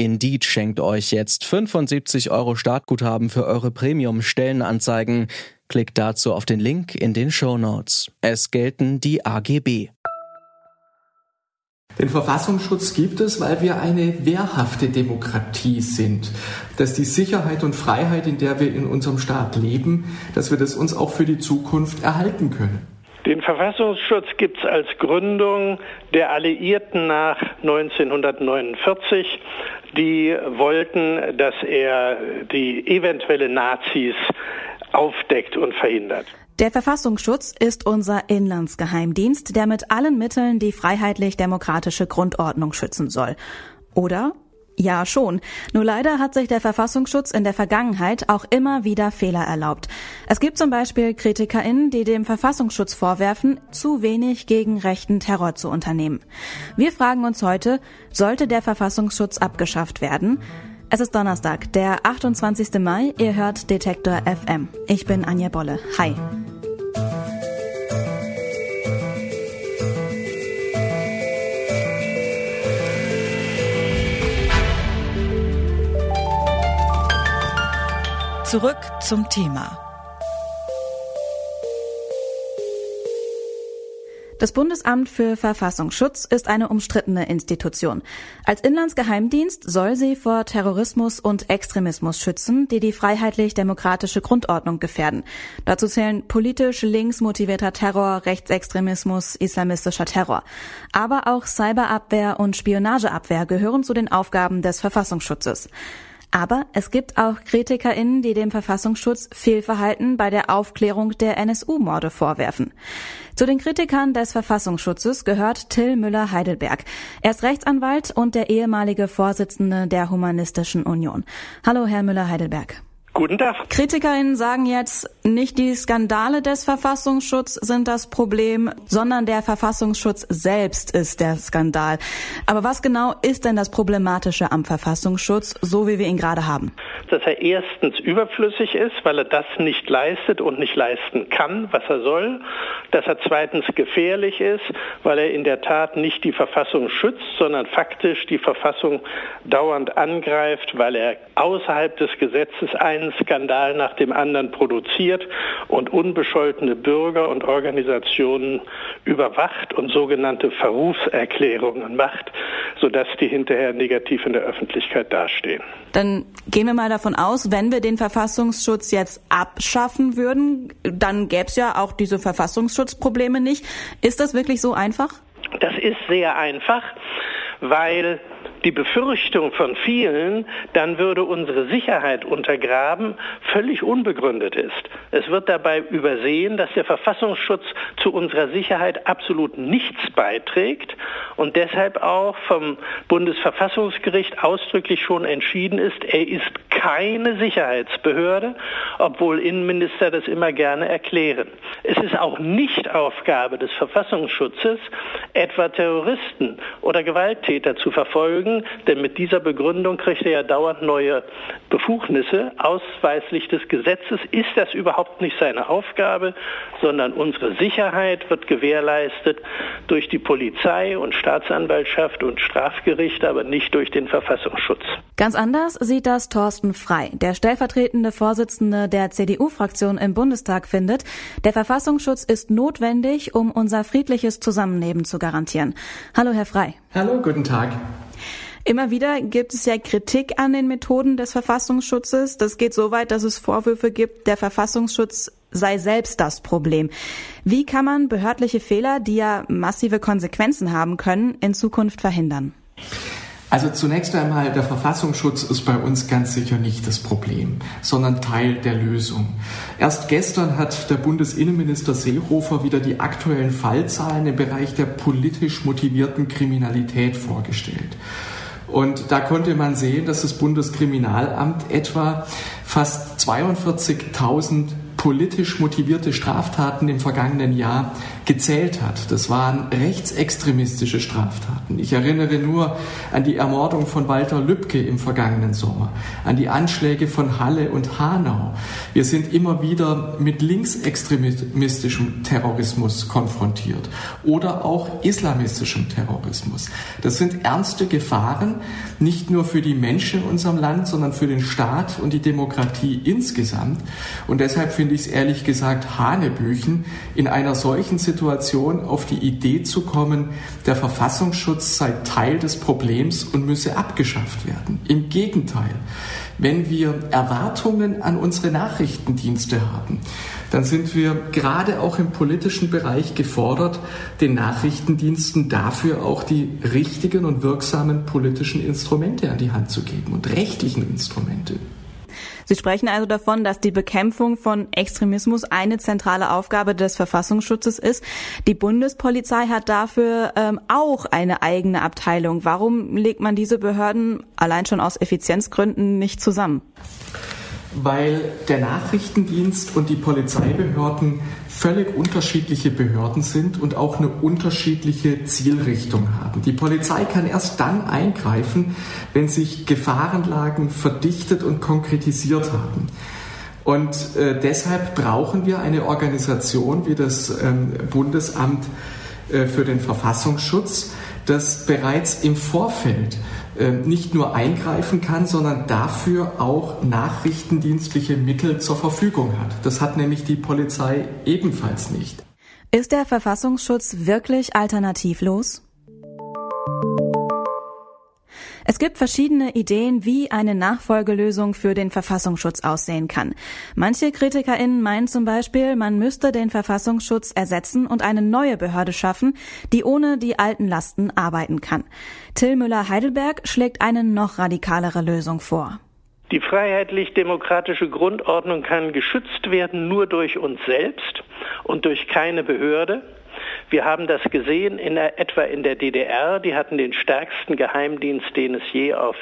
Indeed schenkt euch jetzt 75 Euro Startguthaben für eure Premium-Stellenanzeigen. Klickt dazu auf den Link in den Show Notes. Es gelten die AGB. Den Verfassungsschutz gibt es, weil wir eine wehrhafte Demokratie sind. Dass die Sicherheit und Freiheit, in der wir in unserem Staat leben, dass wir das uns auch für die Zukunft erhalten können. Den Verfassungsschutz gibt es als Gründung der Alliierten nach 1949. Die wollten, dass er die eventuelle Nazis aufdeckt und verhindert. Der Verfassungsschutz ist unser Inlandsgeheimdienst, der mit allen Mitteln die freiheitlich-demokratische Grundordnung schützen soll. Oder? Ja, schon. Nur leider hat sich der Verfassungsschutz in der Vergangenheit auch immer wieder Fehler erlaubt. Es gibt zum Beispiel KritikerInnen, die dem Verfassungsschutz vorwerfen, zu wenig gegen rechten Terror zu unternehmen. Wir fragen uns heute, sollte der Verfassungsschutz abgeschafft werden? Es ist Donnerstag, der 28. Mai. Ihr hört Detektor FM. Ich bin Anja Bolle. Hi. Zurück zum Thema. Das Bundesamt für Verfassungsschutz ist eine umstrittene Institution. Als Inlandsgeheimdienst soll sie vor Terrorismus und Extremismus schützen, die die freiheitlich-demokratische Grundordnung gefährden. Dazu zählen politisch links motivierter Terror, Rechtsextremismus, islamistischer Terror. Aber auch Cyberabwehr und Spionageabwehr gehören zu den Aufgaben des Verfassungsschutzes. Aber es gibt auch KritikerInnen, die dem Verfassungsschutz Fehlverhalten bei der Aufklärung der NSU-Morde vorwerfen. Zu den Kritikern des Verfassungsschutzes gehört Till Müller-Heidelberg. Er ist Rechtsanwalt und der ehemalige Vorsitzende der Humanistischen Union. Hallo, Herr Müller-Heidelberg. Guten Tag. KritikerInnen sagen jetzt, nicht die Skandale des Verfassungsschutzes sind das Problem, sondern der Verfassungsschutz selbst ist der Skandal. Aber was genau ist denn das Problematische am Verfassungsschutz, so wie wir ihn gerade haben? Dass er erstens überflüssig ist, weil er das nicht leistet und nicht leisten kann, was er soll. Dass er zweitens gefährlich ist, weil er in der Tat nicht die Verfassung schützt, sondern faktisch die Verfassung dauernd angreift, weil er außerhalb des Gesetzes ein einen Skandal nach dem anderen produziert und unbescholtene Bürger und Organisationen überwacht und sogenannte Verrufserklärungen macht, sodass die hinterher negativ in der Öffentlichkeit dastehen. Dann gehen wir mal davon aus, wenn wir den Verfassungsschutz jetzt abschaffen würden, dann gäbe es ja auch diese Verfassungsschutzprobleme nicht. Ist das wirklich so einfach? Das ist sehr einfach, weil die Befürchtung von vielen, dann würde unsere Sicherheit untergraben, völlig unbegründet ist. Es wird dabei übersehen, dass der Verfassungsschutz zu unserer Sicherheit absolut nichts beiträgt und deshalb auch vom Bundesverfassungsgericht ausdrücklich schon entschieden ist, er ist keine Sicherheitsbehörde, obwohl Innenminister das immer gerne erklären. Es ist auch nicht Aufgabe des Verfassungsschutzes, etwa Terroristen oder Gewalttäter zu verfolgen, denn mit dieser Begründung kriegt er ja dauernd neue Befugnisse. Ausweislich des Gesetzes ist das überhaupt nicht seine Aufgabe, sondern unsere Sicherheit wird gewährleistet durch die Polizei und Staatsanwaltschaft und Strafgericht, aber nicht durch den Verfassungsschutz. Ganz anders sieht das Thorsten Frei. Der stellvertretende Vorsitzende der CDU-Fraktion im Bundestag findet, der Verfassungsschutz ist notwendig, um unser friedliches Zusammenleben zu garantieren. Hallo, Herr Frei. Hallo, guten Tag. Immer wieder gibt es ja Kritik an den Methoden des Verfassungsschutzes. Das geht so weit, dass es Vorwürfe gibt, der Verfassungsschutz sei selbst das Problem. Wie kann man behördliche Fehler, die ja massive Konsequenzen haben können, in Zukunft verhindern? Also zunächst einmal, der Verfassungsschutz ist bei uns ganz sicher nicht das Problem, sondern Teil der Lösung. Erst gestern hat der Bundesinnenminister Seehofer wieder die aktuellen Fallzahlen im Bereich der politisch motivierten Kriminalität vorgestellt. Und da konnte man sehen, dass das Bundeskriminalamt etwa fast 42.000 politisch motivierte Straftaten im vergangenen Jahr gezählt hat. Das waren rechtsextremistische Straftaten. Ich erinnere nur an die Ermordung von Walter Lübcke im vergangenen Sommer, an die Anschläge von Halle und Hanau. Wir sind immer wieder mit linksextremistischem Terrorismus konfrontiert oder auch islamistischem Terrorismus. Das sind ernste Gefahren, nicht nur für die Menschen in unserem Land, sondern für den Staat und die Demokratie insgesamt. Und deshalb finde ich es ehrlich gesagt Hanebüchen, in einer solchen Situation auf die Idee zu kommen, der Verfassungsschutz sei Teil des Problems und müsse abgeschafft werden. Im Gegenteil, wenn wir Erwartungen an unsere Nachrichtendienste haben, dann sind wir gerade auch im politischen Bereich gefordert, den Nachrichtendiensten dafür auch die richtigen und wirksamen politischen Instrumente an die Hand zu geben und rechtlichen Instrumente. Sie sprechen also davon, dass die Bekämpfung von Extremismus eine zentrale Aufgabe des Verfassungsschutzes ist. Die Bundespolizei hat dafür ähm, auch eine eigene Abteilung. Warum legt man diese Behörden allein schon aus Effizienzgründen nicht zusammen? Weil der Nachrichtendienst und die Polizeibehörden völlig unterschiedliche Behörden sind und auch eine unterschiedliche Zielrichtung haben. Die Polizei kann erst dann eingreifen, wenn sich Gefahrenlagen verdichtet und konkretisiert haben. Und äh, deshalb brauchen wir eine Organisation wie das ähm, Bundesamt äh, für den Verfassungsschutz, das bereits im Vorfeld ähm, nicht nur eingreifen kann, sondern dafür auch nachrichtendienstliche Mittel zur Verfügung hat. Das hat nämlich die Polizei ebenfalls nicht. Ist der Verfassungsschutz wirklich alternativlos? Es gibt verschiedene Ideen, wie eine Nachfolgelösung für den Verfassungsschutz aussehen kann. Manche KritikerInnen meinen zum Beispiel, man müsste den Verfassungsschutz ersetzen und eine neue Behörde schaffen, die ohne die alten Lasten arbeiten kann. Till Müller-Heidelberg schlägt eine noch radikalere Lösung vor. Die freiheitlich-demokratische Grundordnung kann geschützt werden nur durch uns selbst und durch keine Behörde. Wir haben das gesehen in der, etwa in der DDR. Die hatten den stärksten Geheimdienst, den es je auf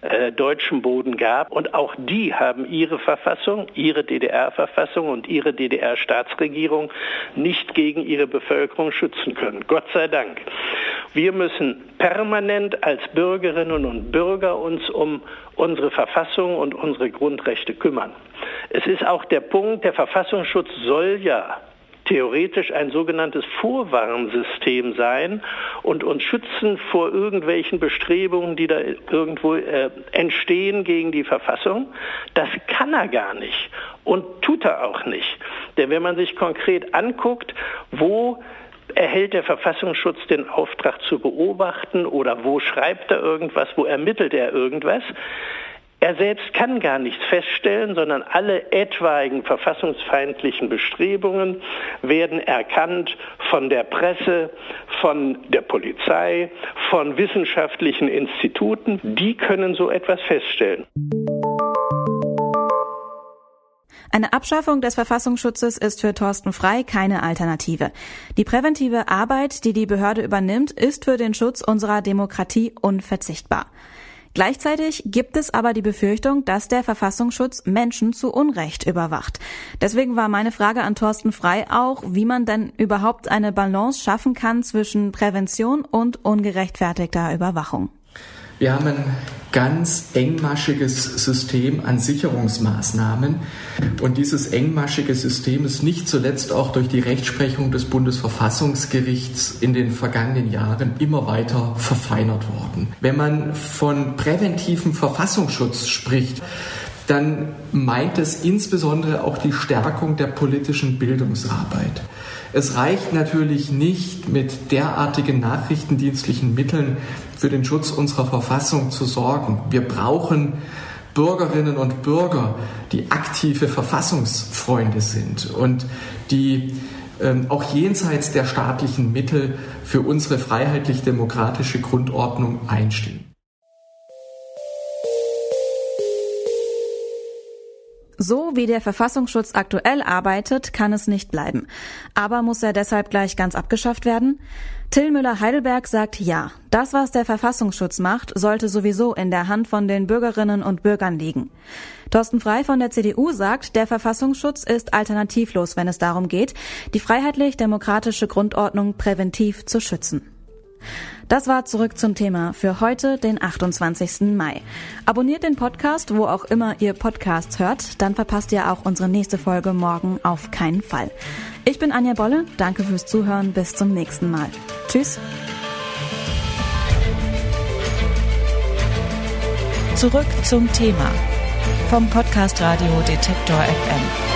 äh, deutschem Boden gab. Und auch die haben ihre Verfassung, ihre DDR-Verfassung und ihre DDR-Staatsregierung nicht gegen ihre Bevölkerung schützen können. Gott sei Dank. Wir müssen permanent als Bürgerinnen und Bürger uns um unsere Verfassung und unsere Grundrechte kümmern. Es ist auch der Punkt, der Verfassungsschutz soll ja theoretisch ein sogenanntes Vorwarnsystem sein und uns schützen vor irgendwelchen Bestrebungen, die da irgendwo äh, entstehen gegen die Verfassung. Das kann er gar nicht und tut er auch nicht. Denn wenn man sich konkret anguckt, wo erhält der Verfassungsschutz den Auftrag zu beobachten oder wo schreibt er irgendwas, wo ermittelt er irgendwas, er selbst kann gar nichts feststellen, sondern alle etwaigen verfassungsfeindlichen Bestrebungen werden erkannt von der Presse, von der Polizei, von wissenschaftlichen Instituten. Die können so etwas feststellen. Eine Abschaffung des Verfassungsschutzes ist für Thorsten Frei keine Alternative. Die präventive Arbeit, die die Behörde übernimmt, ist für den Schutz unserer Demokratie unverzichtbar. Gleichzeitig gibt es aber die Befürchtung, dass der Verfassungsschutz Menschen zu Unrecht überwacht. Deswegen war meine Frage an Thorsten Frei auch, wie man denn überhaupt eine Balance schaffen kann zwischen Prävention und ungerechtfertigter Überwachung. Wir haben ein ganz engmaschiges System an Sicherungsmaßnahmen und dieses engmaschige System ist nicht zuletzt auch durch die Rechtsprechung des Bundesverfassungsgerichts in den vergangenen Jahren immer weiter verfeinert worden. Wenn man von präventivem Verfassungsschutz spricht, dann meint es insbesondere auch die Stärkung der politischen Bildungsarbeit. Es reicht natürlich nicht, mit derartigen nachrichtendienstlichen Mitteln für den Schutz unserer Verfassung zu sorgen. Wir brauchen Bürgerinnen und Bürger, die aktive Verfassungsfreunde sind und die ähm, auch jenseits der staatlichen Mittel für unsere freiheitlich-demokratische Grundordnung einstehen. So wie der Verfassungsschutz aktuell arbeitet, kann es nicht bleiben. Aber muss er deshalb gleich ganz abgeschafft werden? Till Müller-Heidelberg sagt ja. Das, was der Verfassungsschutz macht, sollte sowieso in der Hand von den Bürgerinnen und Bürgern liegen. Thorsten Frei von der CDU sagt, der Verfassungsschutz ist alternativlos, wenn es darum geht, die freiheitlich-demokratische Grundordnung präventiv zu schützen. Das war zurück zum Thema für heute, den 28. Mai. Abonniert den Podcast, wo auch immer ihr Podcasts hört, dann verpasst ihr auch unsere nächste Folge morgen auf keinen Fall. Ich bin Anja Bolle, danke fürs Zuhören, bis zum nächsten Mal. Tschüss. Zurück zum Thema vom Podcast Radio Detektor FM.